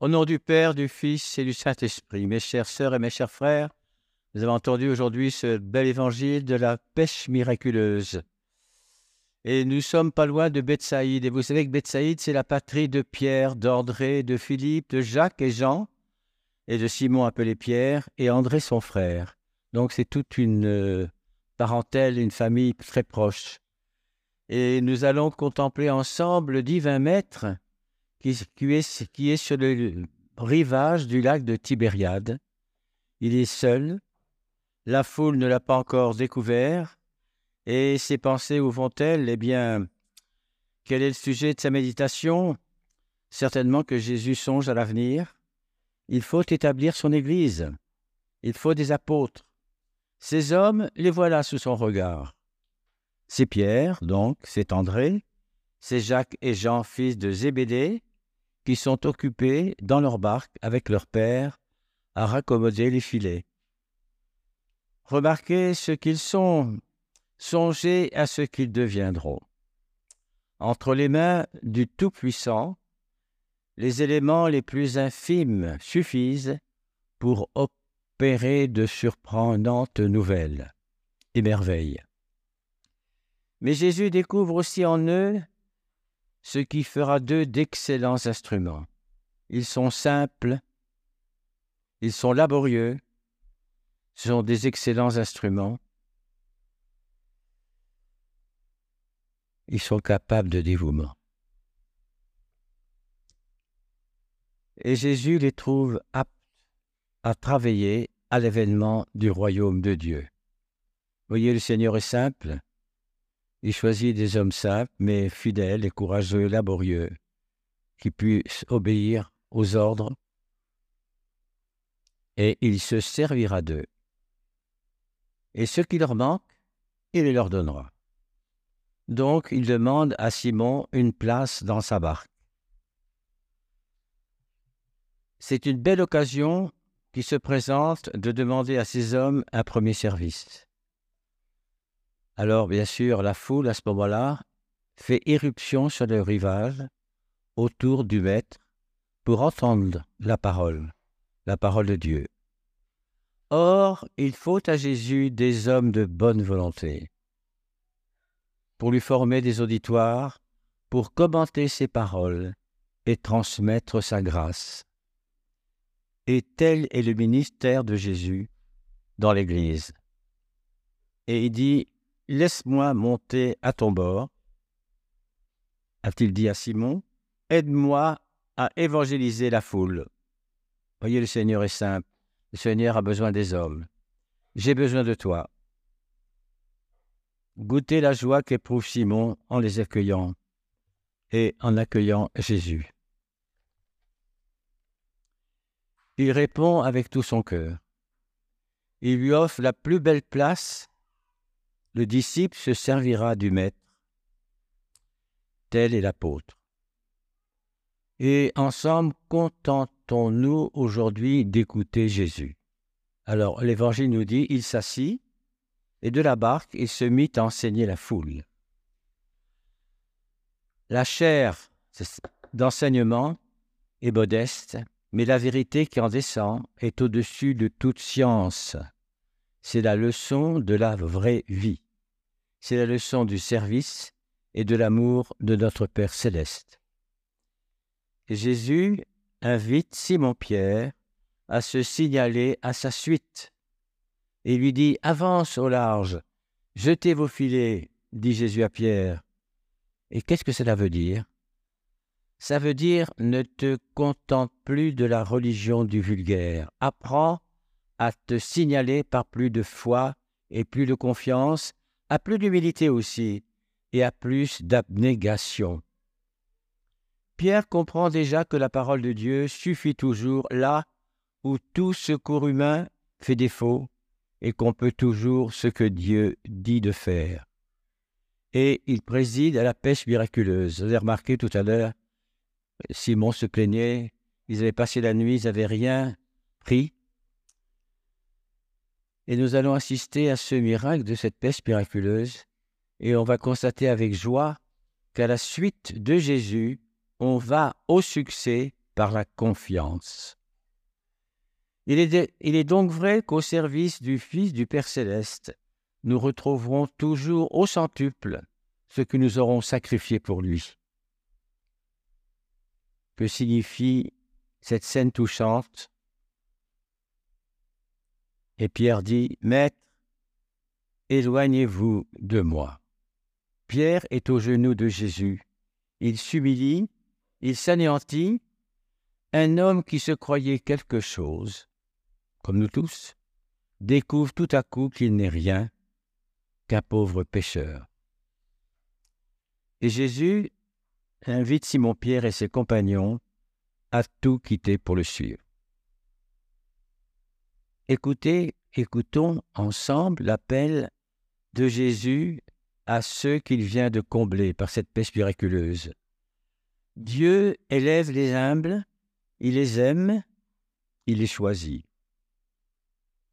Au nom du Père, du Fils et du Saint-Esprit, mes chères sœurs et mes chers frères, nous avons entendu aujourd'hui ce bel évangile de la pêche miraculeuse. Et nous sommes pas loin de Bethsaïde. Et vous savez que Bethsaïde, c'est la patrie de Pierre, d'André, de Philippe, de Jacques et Jean, et de Simon appelé Pierre, et André son frère. Donc c'est toute une euh, parentèle, une famille très proche. Et nous allons contempler ensemble le divin maître qui, est, est sur le rivage du lac de Tibériade. Il est seul, la foule ne l'a pas encore découvert, et ses pensées où vont-elles? Eh bien, quel est le sujet de sa méditation? Certainement que Jésus songe à l'avenir. Il faut établir son Église. Il faut des apôtres. Ces hommes, les voilà sous son regard. C'est Pierre, donc, c'est André, c'est Jacques et Jean, fils de Zébédée, qui sont occupés dans leur barque avec leur père à raccommoder les filets. Remarquez ce qu'ils sont, songez à ce qu'ils deviendront. Entre les mains du Tout-Puissant, les éléments les plus infimes suffisent pour opérer de surprenantes nouvelles et merveilles. Mais Jésus découvre aussi en eux ce qui fera d'eux d'excellents instruments. Ils sont simples, ils sont laborieux, ce sont des excellents instruments. Ils sont capables de dévouement. Et Jésus les trouve aptes à travailler à l'événement du royaume de Dieu. Voyez, le Seigneur est simple, il choisit des hommes simples, mais fidèles et courageux, laborieux, qui puissent obéir aux ordres, et il se servira d'eux. Et ce qui leur manque, il les leur donnera. Donc il demande à Simon une place dans sa barque. C'est une belle occasion qui se présente de demander à ces hommes un premier service. Alors, bien sûr, la foule, à ce moment-là, fait irruption sur le rivage, autour du maître, pour entendre la parole, la parole de Dieu. Or, il faut à Jésus des hommes de bonne volonté, pour lui former des auditoires, pour commenter ses paroles et transmettre sa grâce. Et tel est le ministère de Jésus dans l'Église. Et il dit, Laisse-moi monter à ton bord, a-t-il dit à Simon, aide-moi à évangéliser la foule. Voyez, le Seigneur est simple, le Seigneur a besoin des hommes. J'ai besoin de toi. Goûtez la joie qu'éprouve Simon en les accueillant et en accueillant Jésus. Il répond avec tout son cœur. Il lui offre la plus belle place le disciple se servira du Maître. Tel est l'apôtre. Et ensemble, contentons-nous aujourd'hui d'écouter Jésus. Alors, l'Évangile nous dit, il s'assit, et de la barque, il se mit à enseigner la foule. La chair d'enseignement est modeste, mais la vérité qui en descend est au-dessus de toute science. C'est la leçon de la vraie vie c'est la leçon du service et de l'amour de notre Père céleste. Jésus invite Simon-Pierre à se signaler à sa suite et lui dit Avance au large, jetez vos filets, dit Jésus à Pierre. Et qu'est-ce que cela veut dire? Ça veut dire ne te contente plus de la religion du vulgaire, apprends à te signaler par plus de foi et plus de confiance à plus d'humilité aussi et à plus d'abnégation. Pierre comprend déjà que la parole de Dieu suffit toujours là où tout secours humain fait défaut et qu'on peut toujours ce que Dieu dit de faire. Et il préside à la pêche miraculeuse. Vous avez remarqué tout à l'heure, Simon se plaignait, ils avaient passé la nuit, ils n'avaient rien pris. Et nous allons assister à ce miracle de cette peste miraculeuse. Et on va constater avec joie qu'à la suite de Jésus, on va au succès par la confiance. Il est, il est donc vrai qu'au service du Fils du Père céleste, nous retrouverons toujours au centuple ce que nous aurons sacrifié pour lui. Que signifie cette scène touchante? Et Pierre dit, Maître, éloignez-vous de moi. Pierre est aux genoux de Jésus. Il s'humilie, il s'anéantit. Un homme qui se croyait quelque chose, comme nous tous, découvre tout à coup qu'il n'est rien qu'un pauvre pécheur. Et Jésus invite Simon-Pierre et ses compagnons à tout quitter pour le suivre. Écoutez, écoutons ensemble l'appel de Jésus à ceux qu'il vient de combler par cette paix miraculeuse. Dieu élève les humbles, il les aime, il les choisit.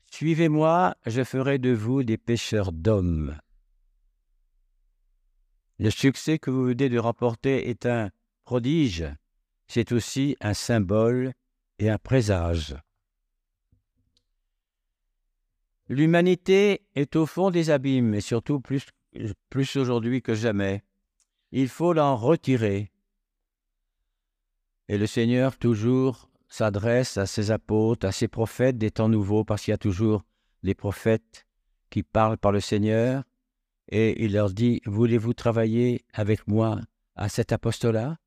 Suivez-moi, je ferai de vous des pêcheurs d'hommes. Le succès que vous venez de remporter est un prodige, c'est aussi un symbole et un présage. L'humanité est au fond des abîmes, et surtout plus, aujourd'hui que jamais. Il faut l'en retirer. Et le Seigneur toujours s'adresse à ses apôtres, à ses prophètes des temps nouveaux, parce qu'il y a toujours des prophètes qui parlent par le Seigneur, et il leur dit, voulez-vous travailler avec moi à cet apostolat?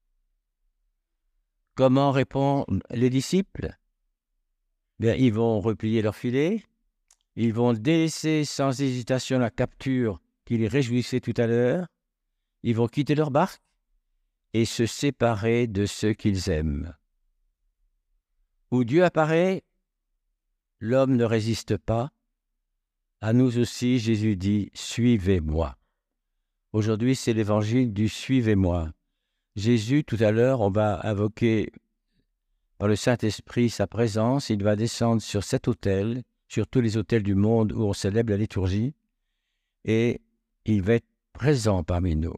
Comment répondent les disciples? Bien, ils vont replier leur filet, ils vont délaisser sans hésitation la capture qui les réjouissait tout à l'heure, ils vont quitter leur barque et se séparer de ceux qu'ils aiment. Où Dieu apparaît, l'homme ne résiste pas. À nous aussi, Jésus dit, Suivez-moi. Aujourd'hui, c'est l'évangile du Suivez-moi. Jésus, tout à l'heure, on va invoquer par le Saint-Esprit sa présence. Il va descendre sur cet autel, sur tous les autels du monde où on célèbre la liturgie, et il va être présent parmi nous.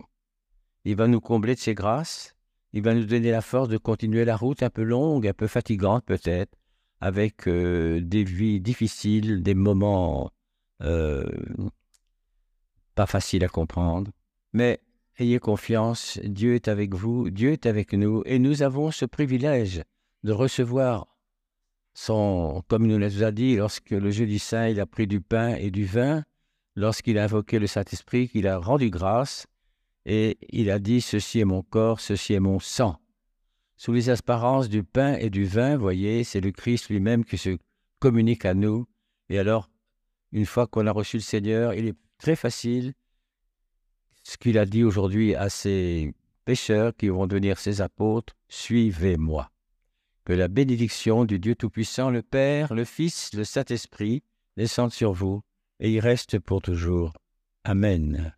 Il va nous combler de ses grâces, il va nous donner la force de continuer la route un peu longue, un peu fatigante peut-être, avec euh, des vies difficiles, des moments euh, pas faciles à comprendre. Mais Ayez confiance, Dieu est avec vous, Dieu est avec nous, et nous avons ce privilège de recevoir comme il nous l'a dit, lorsque le jeudi saint, il a pris du pain et du vin, lorsqu'il a invoqué le Saint-Esprit, qu'il a rendu grâce, et il a dit, ceci est mon corps, ceci est mon sang. Sous les apparences du pain et du vin, voyez, c'est le Christ lui-même qui se communique à nous. Et alors, une fois qu'on a reçu le Seigneur, il est très facile ce qu'il a dit aujourd'hui à ses pécheurs qui vont devenir ses apôtres, suivez-moi. Que la bénédiction du Dieu Tout-Puissant, le Père, le Fils, le Saint-Esprit, descende sur vous et y reste pour toujours. Amen.